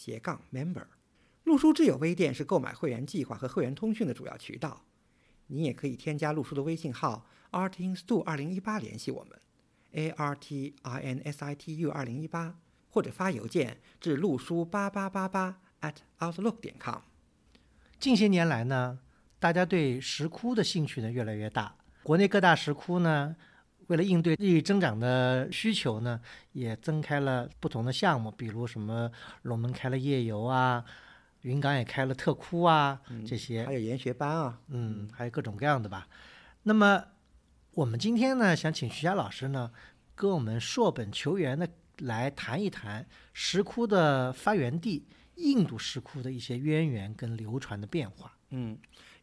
斜杠 member。陆书智友微店是购买会员计划和会员通讯的主要渠道。你也可以添加陆书的微信号 artinstu 二零一八联系我们，a r t i n s i t u 二零一八，或者发邮件至陆书八八八八 at outlook 点 com。近些年来呢，大家对石窟的兴趣呢越来越大。国内各大石窟呢，为了应对日益增长的需求呢，也增开了不同的项目，比如什么龙门开了夜游啊，云冈也开了特窟啊，这些还有研学班啊，嗯，还有各种各样的吧。那么我们今天呢，想请徐佳老师呢，跟我们硕本求源的来谈一谈石窟的发源地印度石窟的一些渊源跟流传的变化。嗯，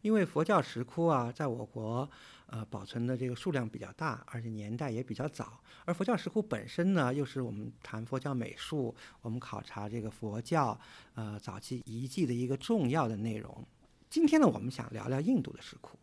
因为佛教石窟啊，在我国呃保存的这个数量比较大，而且年代也比较早。而佛教石窟本身呢，又是我们谈佛教美术，我们考察这个佛教呃早期遗迹的一个重要的内容。今天呢，我们想聊聊印度的石窟。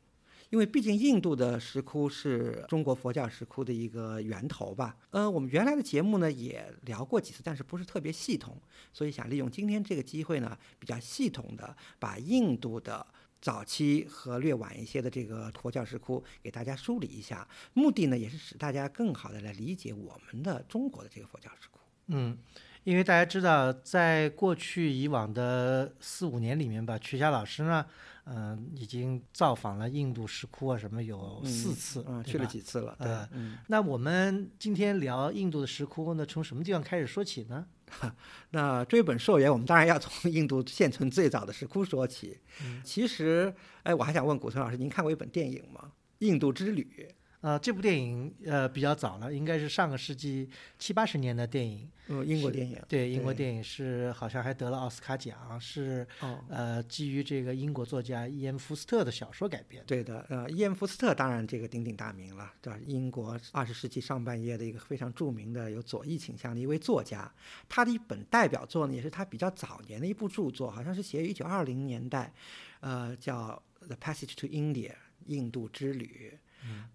因为毕竟印度的石窟是中国佛教石窟的一个源头吧。呃，我们原来的节目呢也聊过几次，但是不是特别系统，所以想利用今天这个机会呢，比较系统的把印度的早期和略晚一些的这个佛教石窟给大家梳理一下。目的呢也是使大家更好的来理解我们的中国的这个佛教石窟。嗯，因为大家知道，在过去以往的四五年里面吧，曲霞老师呢。嗯，已经造访了印度石窟啊，什么有四次，嗯，去了几次了，对。嗯，那我们今天聊印度的石窟，呢从什么地方开始说起呢？那追本溯源，我们当然要从印度现存最早的石窟说起。其实，哎，我还想问古村老师，您看过一本电影吗？《印度之旅》。呃，这部电影呃比较早了，应该是上个世纪七八十年的电影。嗯，英国电影。对，英国电影是好像还得了奥斯卡奖，是呃基于这个英国作家伊恩·福斯特的小说改编。对的，呃，伊恩·福斯特当然这个鼎鼎大名了，对吧？英国二十世纪上半叶的一个非常著名的有左翼倾向的一位作家。他的一本代表作呢，也是他比较早年的一部著作，好像是写于一九二零年代，呃，叫《The Passage to India》印度之旅。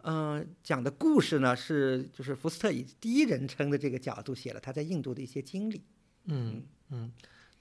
嗯，讲的故事呢是就是福斯特以第一人称的这个角度写了他在印度的一些经历。嗯嗯，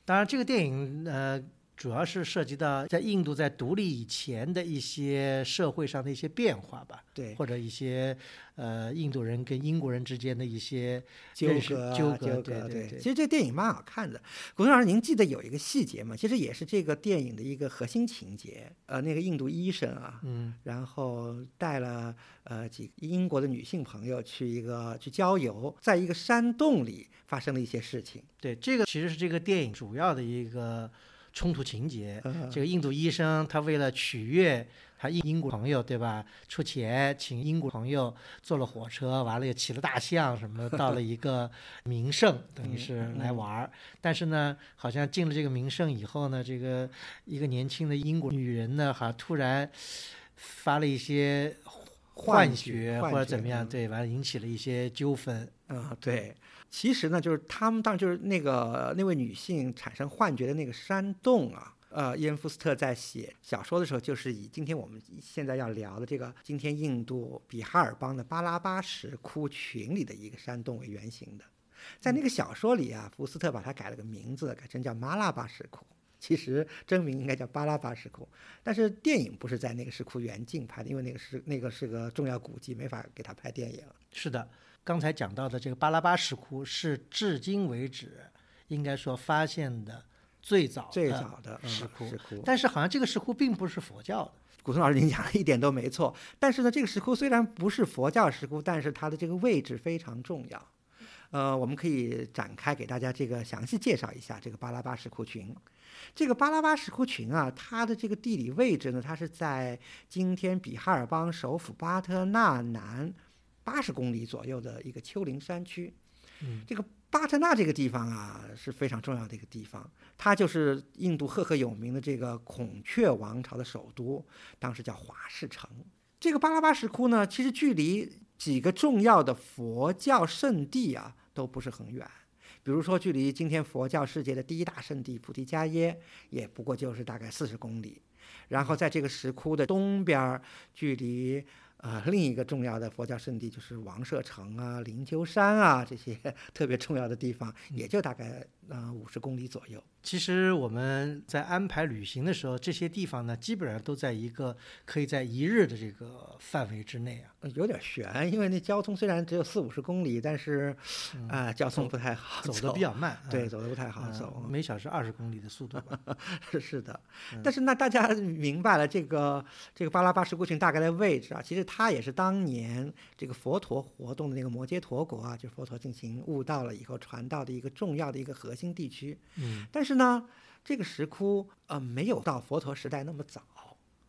当然这个电影呃。主要是涉及到在印度在独立以前的一些社会上的一些变化吧，对，或者一些呃印度人跟英国人之间的一些纠葛纠葛，对对对。其实这电影蛮好看的。古村老师，您记得有一个细节吗？其实也是这个电影的一个核心情节。呃，那个印度医生啊，嗯，然后带了呃几英国的女性朋友去一个去郊游，在一个山洞里发生了一些事情。对，这个其实是这个电影主要的一个。冲突情节，这个印度医生他为了取悦他英英国朋友，对吧？出钱请英国朋友坐了火车，完了又骑了大象什么，到了一个名胜，等于是来玩儿。但是呢，好像进了这个名胜以后呢，这个一个年轻的英国女人呢，好像突然发了一些幻觉或者怎么样，对，完了引起了一些纠纷。啊，对。其实呢，就是他们当就是那个那位女性产生幻觉的那个山洞啊，呃，伊恩·福斯特在写小说的时候，就是以今天我们现在要聊的这个今天印度比哈尔邦的巴拉巴什窟群里的一个山洞为原型的。在那个小说里啊，福斯特把它改了个名字，改成叫马拉巴什窟，其实真名应该叫巴拉巴石窟。但是电影不是在那个石窟原境拍的，因为那个是那个是个重要古迹，没法给他拍电影。是的。刚才讲到的这个巴拉巴石窟是至今为止应该说发现的最早最早的石窟，但是好像这个石窟并不是佛教的。古松老师，您讲的一点都没错。但是呢，这个石窟虽然不是佛教石窟，但是它的这个位置非常重要。呃，我们可以展开给大家这个详细介绍一下这个巴拉巴石窟群。这个巴拉巴石窟群啊，它的这个地理位置呢，它是在今天比哈尔邦首府巴特纳南。八十公里左右的一个丘陵山区，嗯，这个巴特纳这个地方啊是非常重要的一个地方，它就是印度赫赫有名的这个孔雀王朝的首都，当时叫华氏城。这个巴拉巴石窟呢，其实距离几个重要的佛教圣地啊都不是很远，比如说距离今天佛教世界的第一大圣地菩提迦耶，也不过就是大概四十公里。然后在这个石窟的东边，距离。呃，另一个重要的佛教圣地就是王舍城啊、灵鹫山啊这些 特别重要的地方，也就大概呃五十公里左右。其实我们在安排旅行的时候，这些地方呢，基本上都在一个可以在一日的这个范围之内啊。有点悬，因为那交通虽然只有四五十公里，但是啊，交通不太好，走的比较慢。对，走的不太好走，每小时二十公里的速度。是的，但是那大家明白了这个这个巴拉巴什窟群大概的位置啊，其实它也是当年这个佛陀活动的那个摩揭陀国啊，就是佛陀进行悟道了以后传道的一个重要的一个核心地区。嗯，但是。是呢，这个石窟呃没有到佛陀时代那么早，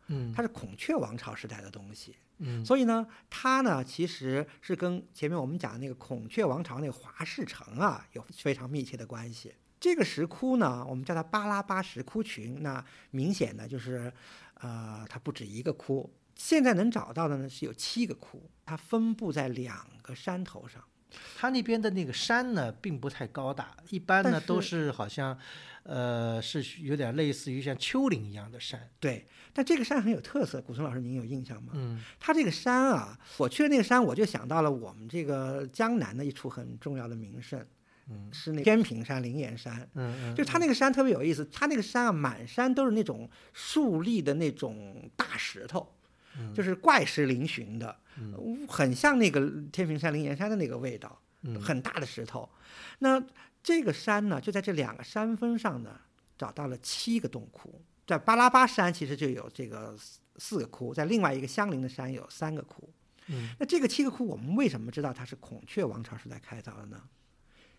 嗯，它是孔雀王朝时代的东西，嗯，所以呢，它呢其实是跟前面我们讲的那个孔雀王朝那个华氏城啊有非常密切的关系。这个石窟呢，我们叫它巴拉巴石窟群，那明显的就是，呃，它不止一个窟，现在能找到的呢是有七个窟，它分布在两个山头上。它那边的那个山呢，并不太高大，一般呢都是好像，呃，是有点类似于像丘陵一样的山。对，但这个山很有特色，古村老师您有印象吗？嗯，它这个山啊，我去了那个山，我就想到了我们这个江南的一处很重要的名胜，嗯，是那天平山灵岩山。嗯嗯，就它那个山特别有意思，它那个山啊，满山都是那种竖立的那种大石头。就是怪石嶙峋的，很像那个天平山灵岩山的那个味道，很大的石头。那这个山呢，就在这两个山峰上呢，找到了七个洞窟。在巴拉巴山其实就有这个四个窟，在另外一个相邻的山有三个窟。嗯，那这个七个窟，我们为什么知道它是孔雀王朝时代开凿的呢？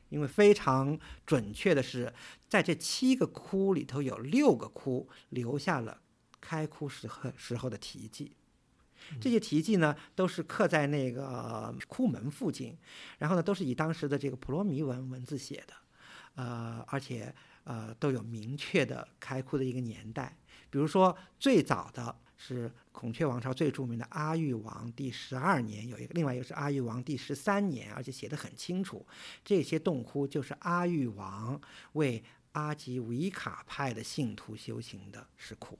因为非常准确的是，在这七个窟里头有六个窟留下了开窟时候时候的题记。这些题记呢，都是刻在那个窟门附近，然后呢，都是以当时的这个普罗米文文字写的，呃，而且呃都有明确的开窟的一个年代。比如说，最早的是孔雀王朝最著名的阿育王第十二年有一个，另外一个是阿育王第十三年，而且写的很清楚，这些洞窟就是阿育王为阿吉维卡派的信徒修行的石窟。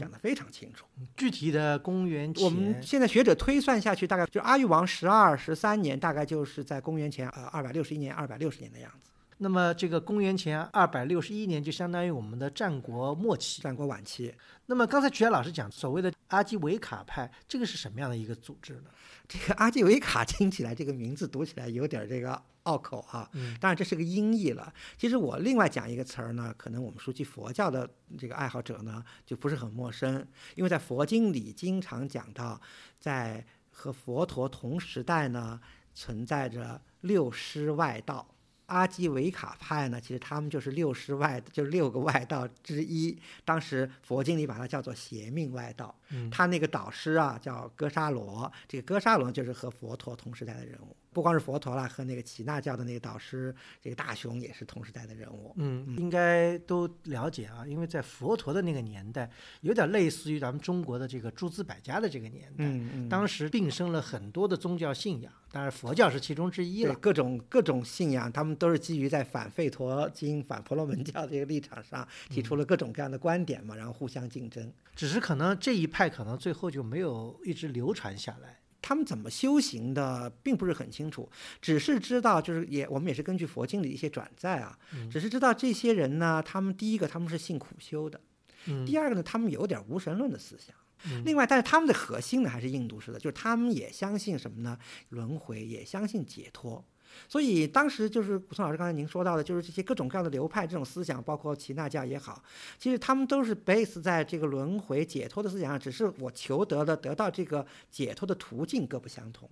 讲得非常清楚，具体的公元前，我们现在学者推算下去，大概就阿育王十二、十三年，大概就是在公元前呃二百六十一年、二百六十年的样子。那么这个公元前二百六十一年，就相当于我们的战国末期、战国晚期。那么刚才曲海老师讲所谓的阿基维卡派，这个是什么样的一个组织呢？这个阿基维卡听起来这个名字读起来有点这个。拗口啊，当然这是个音译了。其实我另外讲一个词儿呢，可能我们熟悉佛教的这个爱好者呢就不是很陌生，因为在佛经里经常讲到，在和佛陀同时代呢存在着六师外道。阿基维卡派呢，其实他们就是六师外，就是六个外道之一。当时佛经里把它叫做邪命外道。他那个导师啊叫哥沙罗，这个哥沙罗就是和佛陀同时代的人物。不光是佛陀啦，和那个耆那教的那个导师，这个大雄也是同时代的人物。嗯，应该都了解啊，因为在佛陀的那个年代，有点类似于咱们中国的这个诸子百家的这个年代。嗯嗯。当时并生了很多的宗教信仰，当然佛教是其中之一了。各种各种信仰，他们都是基于在反吠陀经、反婆罗门教这个立场上，提出了各种各样的观点嘛，然后互相竞争。只是可能这一派可能最后就没有一直流传下来。他们怎么修行的，并不是很清楚，只是知道，就是也我们也是根据佛经里一些转载啊，只是知道这些人呢，他们第一个他们是信苦修的，第二个呢，他们有点无神论的思想，另外，但是他们的核心呢还是印度式的，就是他们也相信什么呢？轮回，也相信解脱。所以当时就是古松老师刚才您说到的，就是这些各种各样的流派这种思想，包括齐那教也好，其实他们都是 base 在这个轮回解脱的思想上，只是我求得的得到这个解脱的途径各不相同。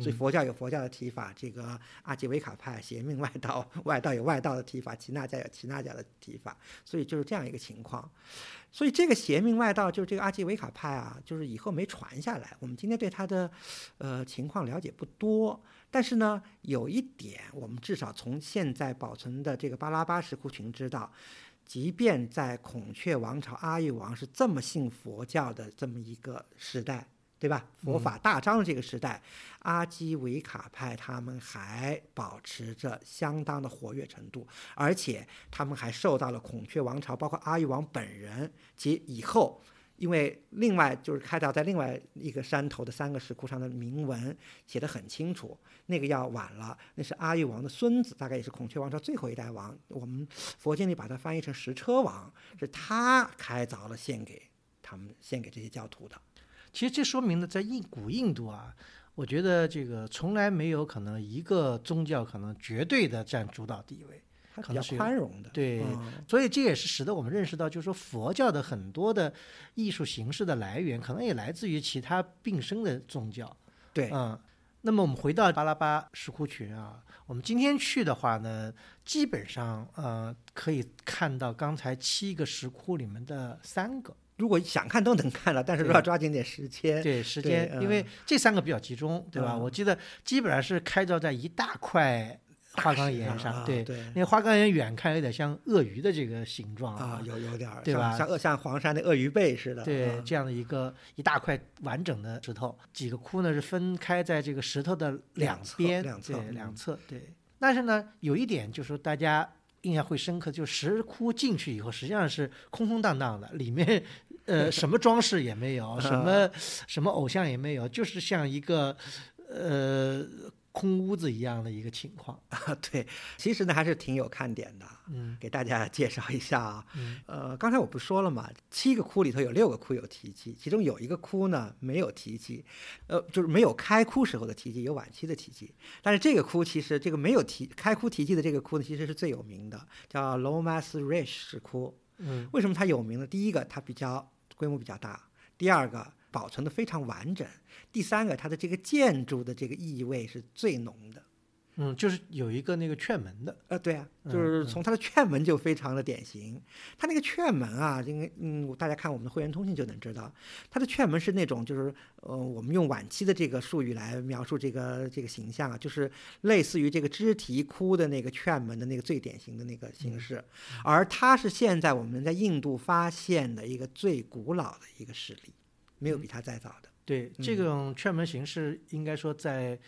所以佛教有佛教的提法，这个阿基维卡派邪命外道，外道有外道的提法，耆那教有耆那教的提法，所以就是这样一个情况。所以这个邪命外道就是这个阿基维卡派啊，就是以后没传下来。我们今天对他的呃情况了解不多，但是呢，有一点我们至少从现在保存的这个巴拉巴石窟群知道，即便在孔雀王朝阿育王是这么信佛教的这么一个时代。对吧？佛法大张的这个时代，阿基维卡派他们还保持着相当的活跃程度，而且他们还受到了孔雀王朝，包括阿育王本人及以后，因为另外就是开凿在另外一个山头的三个石窟上的铭文写得很清楚，那个要晚了，那是阿育王的孙子，大概也是孔雀王朝最后一代王。我们佛经里把它翻译成石车王，是他开凿了献给他们，献给这些教徒的。其实这说明呢，在印古印度啊，我觉得这个从来没有可能一个宗教可能绝对的占主导地位，可能是宽容的。对，所以这也是使得我们认识到，就是说佛教的很多的艺术形式的来源，可能也来自于其他并生的宗教。对，嗯。那么我们回到巴拉巴石窟群啊，我们今天去的话呢，基本上呃可以看到刚才七个石窟里面的三个。如果想看都能看了，但是要抓紧点时间。对时间，因为这三个比较集中，对吧？我记得基本上是开凿在一大块花岗岩上，对对。那花岗岩远看有点像鳄鱼的这个形状啊，有有点儿，对吧？像鳄像黄山的鳄鱼背似的。对，这样的一个一大块完整的石头，几个窟呢是分开在这个石头的两边，两侧两侧。对，但是呢，有一点就是说大家印象会深刻，就石窟进去以后实际上是空空荡荡的，里面。呃，什么装饰也没有，什么什么偶像也没有，就是像一个呃空屋子一样的一个情况啊。对，其实呢还是挺有看点的。嗯，给大家介绍一下啊。嗯。呃，刚才我不说了嘛，七个窟里头有六个窟有题记，其中有一个窟呢没有题记，呃，就是没有开窟时候的题记，有晚期的题记。但是这个窟其实这个没有题开窟题记的这个窟呢，其实是最有名的，叫 Lomas Rish 石窟。嗯。为什么它有名呢？第一个，它比较。规模比较大，第二个保存的非常完整，第三个它的这个建筑的这个意味是最浓的。嗯，就是有一个那个券门的，呃，对啊，就是从它的券门就非常的典型。它那个券门啊，因为嗯，大家看我们的会员通信就能知道，它的券门是那种就是呃，我们用晚期的这个术语来描述这个这个形象啊，就是类似于这个肢体窟的那个券门的那个最典型的那个形式。而它是现在我们在印度发现的一个最古老的一个实例，没有比它再早的。对，这种券门形式应该说在。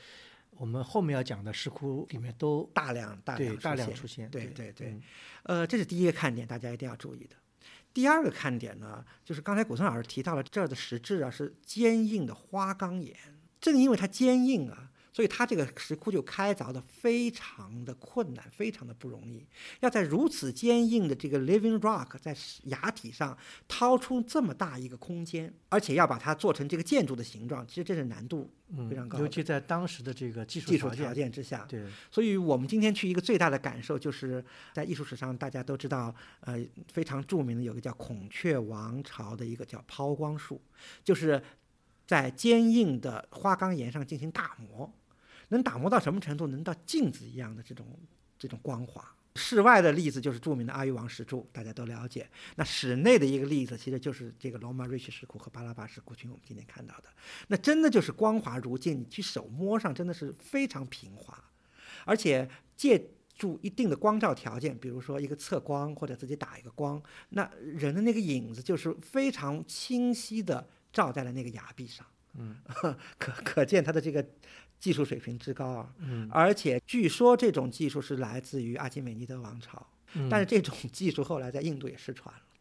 我们后面要讲的石窟里面都大量大量大量出现，对对对，呃，这是第一个看点，大家一定要注意的。第二个看点呢，就是刚才古村老师提到了这儿的石质啊是坚硬的花岗岩，正因为它坚硬啊。所以它这个石窟就开凿的非常的困难，非常的不容易。要在如此坚硬的这个 living rock 在崖体上掏出这么大一个空间，而且要把它做成这个建筑的形状，其实这是难度非常高。尤其在当时的这个技术技术条件之下。对。所以我们今天去一个最大的感受，就是在艺术史上大家都知道，呃，非常著名的有个叫孔雀王朝的一个叫抛光术，就是在坚硬的花岗岩上进行打磨。能打磨到什么程度？能到镜子一样的这种这种光滑。室外的例子就是著名的阿育王石柱，大家都了解。那室内的一个例子，其实就是这个罗马瑞奇石窟和巴拉巴石窟群，我们今天看到的，那真的就是光滑如镜，你去手摸上真的是非常平滑，而且借助一定的光照条件，比如说一个侧光或者自己打一个光，那人的那个影子就是非常清晰的照在了那个崖壁上。嗯，可可见它的这个。技术水平之高啊，嗯，而且据说这种技术是来自于阿基美尼德王朝，嗯，但是这种技术后来在印度也失传了，